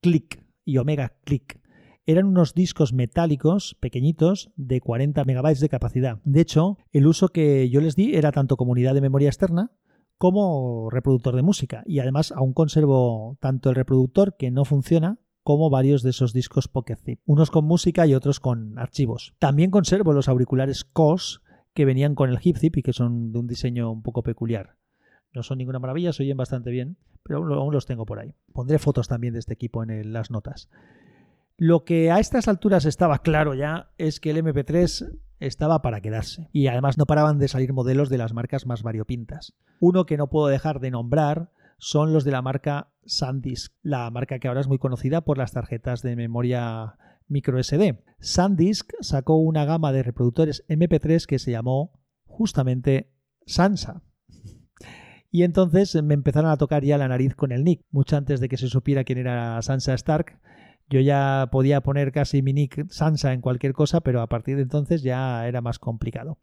Click, Iomega Click. Eran unos discos metálicos pequeñitos de 40 megabytes de capacidad. De hecho, el uso que yo les di era tanto como unidad de memoria externa como reproductor de música. Y además aún conservo tanto el reproductor que no funciona como varios de esos discos Pocket Zip, unos con música y otros con archivos. También conservo los auriculares COS que venían con el Hip Zip y que son de un diseño un poco peculiar. No son ninguna maravilla, se oyen bastante bien, pero aún los tengo por ahí. Pondré fotos también de este equipo en las notas. Lo que a estas alturas estaba claro ya es que el MP3 estaba para quedarse. Y además no paraban de salir modelos de las marcas más variopintas. Uno que no puedo dejar de nombrar son los de la marca SanDisk, la marca que ahora es muy conocida por las tarjetas de memoria micro SD. SanDisk sacó una gama de reproductores MP3 que se llamó justamente Sansa. Y entonces me empezaron a tocar ya la nariz con el nick, mucho antes de que se supiera quién era Sansa Stark. Yo ya podía poner casi mi nick Sansa en cualquier cosa, pero a partir de entonces ya era más complicado.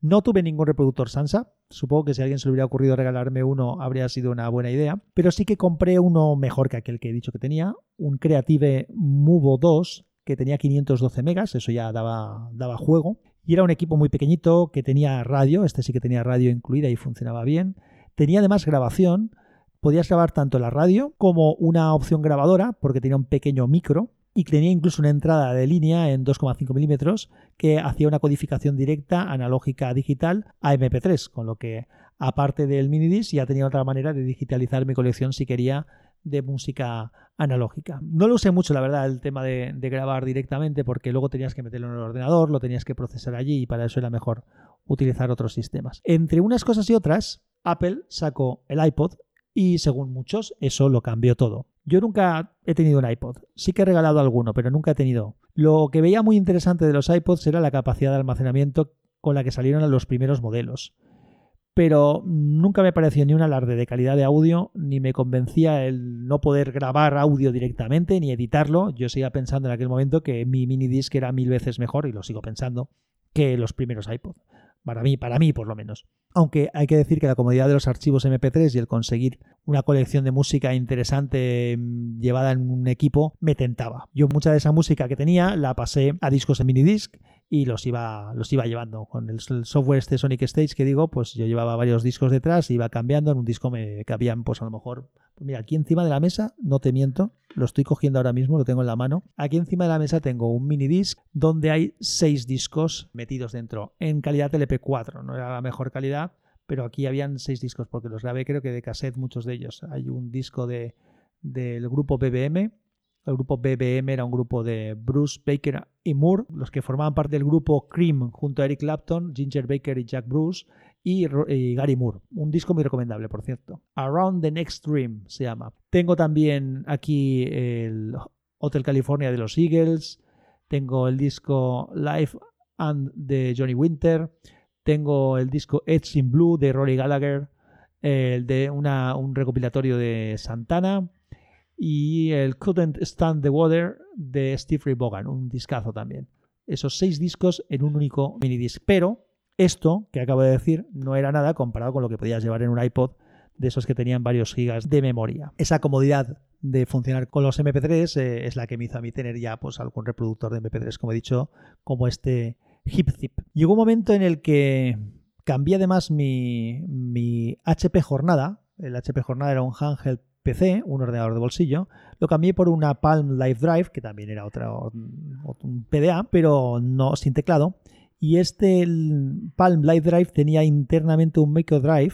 No tuve ningún reproductor Sansa. Supongo que si alguien se le hubiera ocurrido regalarme uno habría sido una buena idea. Pero sí que compré uno mejor que aquel que he dicho que tenía. Un Creative Movo 2 que tenía 512 megas. Eso ya daba, daba juego. Y era un equipo muy pequeñito que tenía radio. Este sí que tenía radio incluida y funcionaba bien. Tenía además grabación. Podías grabar tanto la radio como una opción grabadora porque tenía un pequeño micro y tenía incluso una entrada de línea en 2,5 milímetros que hacía una codificación directa analógica digital a MP3, con lo que aparte del minidisc ya tenía otra manera de digitalizar mi colección si quería de música analógica. No lo usé mucho, la verdad, el tema de, de, grabar directamente porque luego tenías que meterlo en el ordenador, lo tenías que procesar allí y para eso era mejor utilizar otros sistemas. Entre unas cosas y otras, Apple sacó el iPod y según muchos eso lo cambió todo. Yo nunca he tenido un iPod. Sí que he regalado alguno, pero nunca he tenido. Lo que veía muy interesante de los iPods era la capacidad de almacenamiento con la que salieron los primeros modelos. Pero nunca me pareció ni un alarde de calidad de audio, ni me convencía el no poder grabar audio directamente, ni editarlo. Yo seguía pensando en aquel momento que mi mini disc era mil veces mejor, y lo sigo pensando, que los primeros iPods. Para mí, para mí por lo menos. Aunque hay que decir que la comodidad de los archivos MP3 y el conseguir una colección de música interesante mm, llevada en un equipo me tentaba. Yo mucha de esa música que tenía la pasé a discos en minidisc y los iba, los iba llevando. Con el, software este Sonic Stage que digo, pues yo llevaba varios discos detrás, iba cambiando, en un disco me cabían pues a lo mejor, mira, aquí encima de la mesa, no te miento, lo estoy cogiendo ahora mismo, lo tengo en la mano. Aquí encima de la mesa tengo un mini disc donde hay seis discos metidos dentro, en calidad LP4, no era la mejor calidad, pero aquí habían seis discos, porque los grabé creo que de cassette muchos de ellos. Hay un disco de, del grupo BBM, el grupo BBM era un grupo de Bruce Baker y Moore, los que formaban parte del grupo Cream junto a Eric Clapton, Ginger Baker y Jack Bruce y, Gary Moore. Un disco muy recomendable, por cierto. Around the Next Dream se llama. Tengo también aquí el Hotel California de los Eagles. Tengo el disco Life and de Johnny Winter. Tengo el disco Edge in Blue de Rory Gallagher. El de un recopilatorio de Santana y el Couldn't Stand the Water de Steve Ray Vaughan, un discazo también. Esos seis discos en un único minidisc. Pero esto que acabo de decir no era nada comparado con lo que podías llevar en un iPod de esos que tenían varios gigas de memoria. Esa comodidad de funcionar con los MP3 eh, es la que me hizo a mí tener ya pues, algún reproductor de MP3, como he dicho, como este HipZip. Llegó un momento en el que cambié además mi, HP Jornada. El HP Jornada era un handheld PC, un ordenador de bolsillo, lo cambié por una Palm Live Drive, que también era otra, un PDA, pero no sin teclado. Y este Palm Live Drive tenía internamente un micro drive,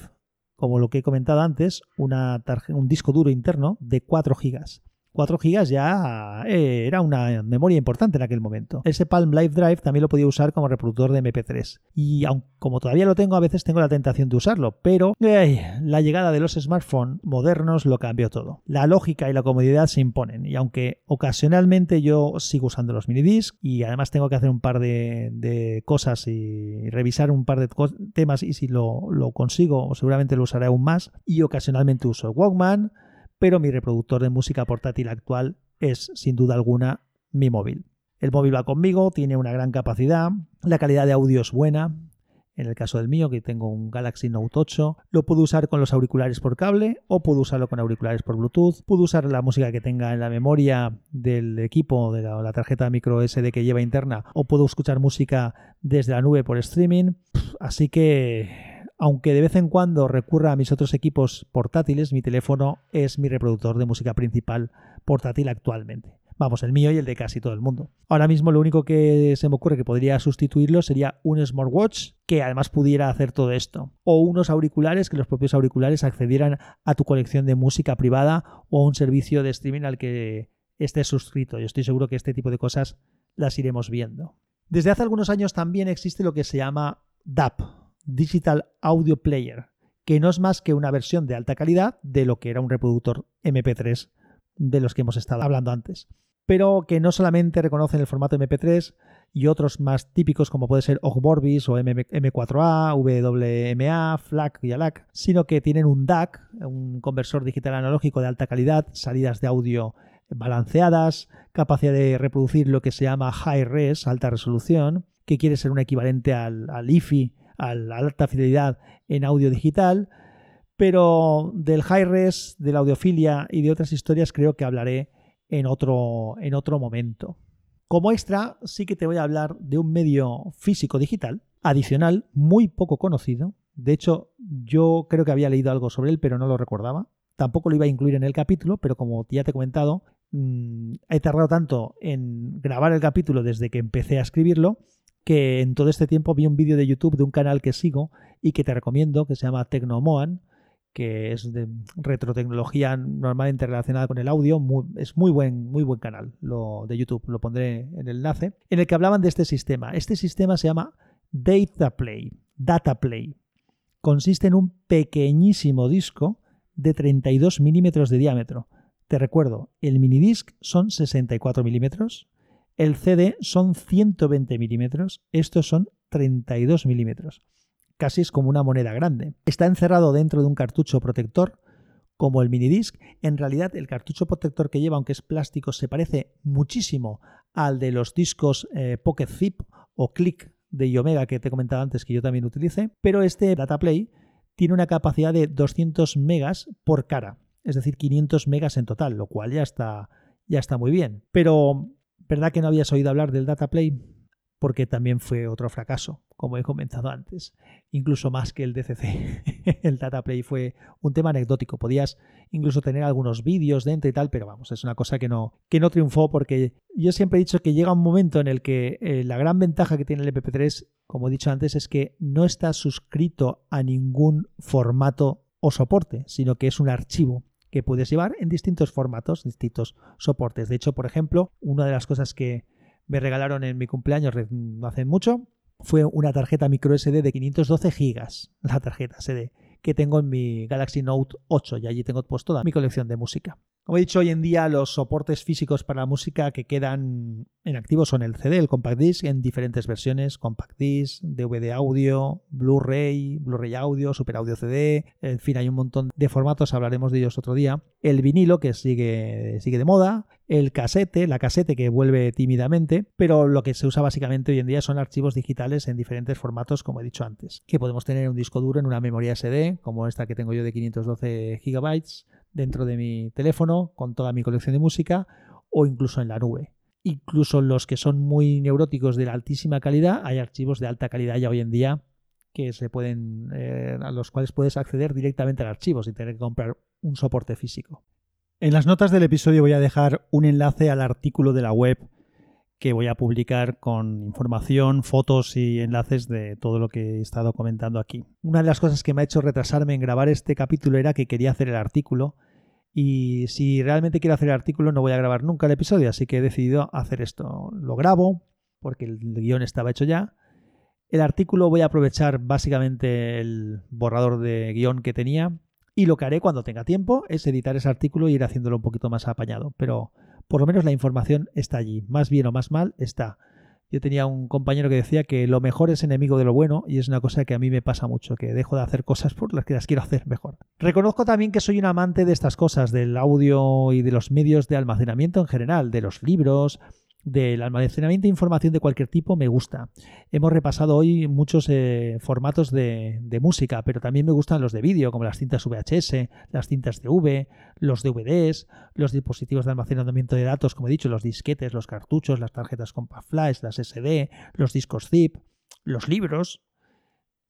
como lo que he comentado antes, una un disco duro interno de 4 GB. 4 GB ya eh, era una memoria importante en aquel momento. Ese Palm Live Drive también lo podía usar como reproductor de MP3. Y aun, como todavía lo tengo, a veces tengo la tentación de usarlo, pero la llegada de los smartphones modernos lo cambió todo. La lógica y la comodidad se imponen. Y aunque ocasionalmente yo sigo usando los minidiscs y además tengo que hacer un par de, cosas y revisar un par de temas y si lo, lo consigo seguramente lo usaré aún más. Y ocasionalmente uso Walkman pero mi reproductor de música portátil actual es, sin duda alguna, mi móvil. El móvil va conmigo, tiene una gran capacidad, la calidad de audio es buena. En el caso del mío, que tengo un Galaxy Note 8, lo puedo usar con los auriculares por cable o puedo usarlo con auriculares por Bluetooth. Puedo usar la música que tenga en la memoria del equipo, de la, la tarjeta micro SD que lleva interna, o puedo escuchar música desde la nube por streaming. Así que aunque de vez en cuando recurra a mis otros equipos portátiles, mi teléfono es mi reproductor de música principal portátil actualmente. Vamos, el mío y el de casi todo el mundo. Ahora mismo lo único que se me ocurre que podría sustituirlo sería un smartwatch que además pudiera hacer todo esto. O unos auriculares que los propios auriculares accedieran a tu colección de música privada o a un servicio de streaming al que estés suscrito. Yo estoy seguro que este tipo de cosas las iremos viendo. Desde hace algunos años también existe lo que se llama DAP, Digital Audio Player, que no es más que una versión de alta calidad de lo que era un reproductor MP3 de los que hemos estado hablando antes, pero que no solamente reconocen el formato MP3, y otros más típicos como puede ser OGG Vorbis o M4A, WMA, FLAC y ALAC, sino que tienen un DAC, un conversor digital analógico de alta calidad, salidas de audio balanceadas, capacidad de reproducir lo que se llama high res, alta resolución, que quiere ser un equivalente al, al IFI, a la alta fidelidad en audio digital, pero del high res, de la audiofilia y de otras historias creo que hablaré en otro, en otro momento. Como extra, sí que te voy a hablar de un medio físico digital adicional muy poco conocido. De hecho, yo creo que había leído algo sobre él, pero no lo recordaba. Tampoco lo iba a incluir en el capítulo, pero como ya te he comentado, mm, he tardado tanto en grabar el capítulo desde que empecé a escribirlo que en todo este tiempo vi un vídeo de YouTube de un canal que sigo y que te recomiendo, que se llama Tecnomoan, que es de retrotecnología normalmente relacionada con el audio. es muy buen, muy buen canal lo, de YouTube, lo pondré en el enlace, en el que hablaban de este sistema. Este sistema se llama Data Play. Data Play. Consiste en un pequeñísimo disco de 32 milímetros de diámetro. Te recuerdo, el minidisc son 64 milímetros, el CD son 120 milímetros, estos son 32 milímetros casi es como una moneda grande. Está encerrado dentro de un cartucho protector como el minidisc. En realidad el cartucho protector que lleva, aunque es plástico, se parece muchísimo al de los discos eh, Pocket Zip o Click de Iomega que te he comentado antes que yo también utilicé, pero este DataPlay tiene una capacidad de 200 megas por cara, es decir, 500 megas en total, lo cual ya está, ya está muy bien. Pero, ¿verdad que no habías oído hablar del DataPlay? Porque también fue otro fracaso como he comentado antes, incluso más que el DCC. el DataPlay fue un tema anecdótico. Podías incluso tener algunos vídeos dentro y tal, pero vamos, es una cosa que no, que no triunfó porque yo siempre he dicho que llega un momento en el que eh, la gran ventaja que tiene el MP3, como he dicho antes, es que no está suscrito a ningún formato o soporte, sino que es un archivo que puedes llevar en distintos formatos, distintos soportes. De hecho, por ejemplo, una de las cosas que me regalaron en mi cumpleaños no hace mucho fue una tarjeta micro SD de 512 gigas, la tarjeta SD, que tengo en mi Galaxy Note 8 y allí tengo pues toda mi colección de música. Como he dicho, hoy en día los soportes físicos para la música que quedan en activo son el CD, el Compact Disc en diferentes versiones, Compact Disc, DVD audio, Blu-ray, Blu-ray audio, Super Audio CD, en fin, hay un montón de formatos, hablaremos de ellos otro día. El vinilo que sigue, sigue de moda, el casete, la casete que vuelve tímidamente, pero lo que se usa básicamente hoy en día son archivos digitales en diferentes formatos, como he dicho antes, que podemos tener en un disco duro, en una memoria SD, como esta que tengo yo de 512 gigabytes, dentro de mi teléfono con toda mi colección de música o incluso en la nube. Incluso los que son muy neuróticos de la altísima calidad, hay archivos de alta calidad ya hoy en día que se pueden eh, a los cuales puedes acceder directamente al archivo sin tener que comprar un soporte físico. En las notas del episodio voy a dejar un enlace al artículo de la web que voy a publicar con información, fotos y enlaces de todo lo que he estado comentando aquí. Una de las cosas que me ha hecho retrasarme en grabar este capítulo era que quería hacer el artículo y si realmente quiero hacer el artículo no voy a grabar nunca el episodio, así que he decidido hacer esto. Lo grabo porque el guion estaba hecho ya. El artículo voy a aprovechar básicamente el borrador de guion que tenía y lo que haré cuando tenga tiempo es editar ese artículo y ir haciéndolo un poquito más apañado. Pero por lo menos la información está allí. Más bien o más mal está. Yo tenía un compañero que decía que lo mejor es enemigo de lo bueno y es una cosa que a mí me pasa mucho, que dejo de hacer cosas por las que las quiero hacer mejor. Reconozco también que soy un amante de estas cosas, del audio y de los medios de almacenamiento en general, de los libros, del almacenamiento de información de cualquier tipo me gusta. Hemos repasado hoy muchos eh, formatos de, música, pero también me gustan los de vídeo, como las cintas VHS, las cintas V, los DVDs, los dispositivos de almacenamiento de datos, como he dicho, los disquetes, los cartuchos, las tarjetas Compact Flash, las SD, los discos zip, los libros.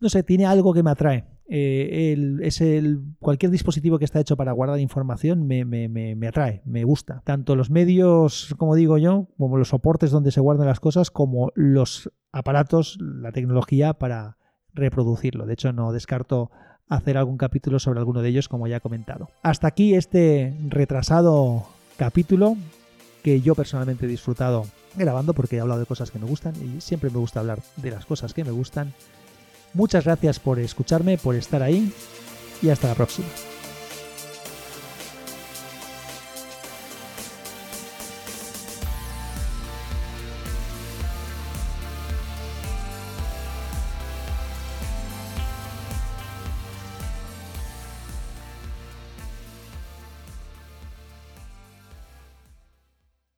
No sé, tiene algo que me atrae. Eh, es el, cualquier dispositivo que está hecho para guardar información me, me, atrae, me gusta. Tanto los medios, como digo yo, como los soportes donde se guardan las cosas, como los aparatos, la tecnología para reproducirlo. De hecho, no descarto hacer algún capítulo sobre alguno de ellos, como ya he comentado. Hasta aquí este retrasado capítulo que yo personalmente he disfrutado grabando porque he hablado de cosas que me gustan y siempre me gusta hablar de las cosas que me gustan. Muchas gracias por escucharme, por estar ahí y hasta la próxima.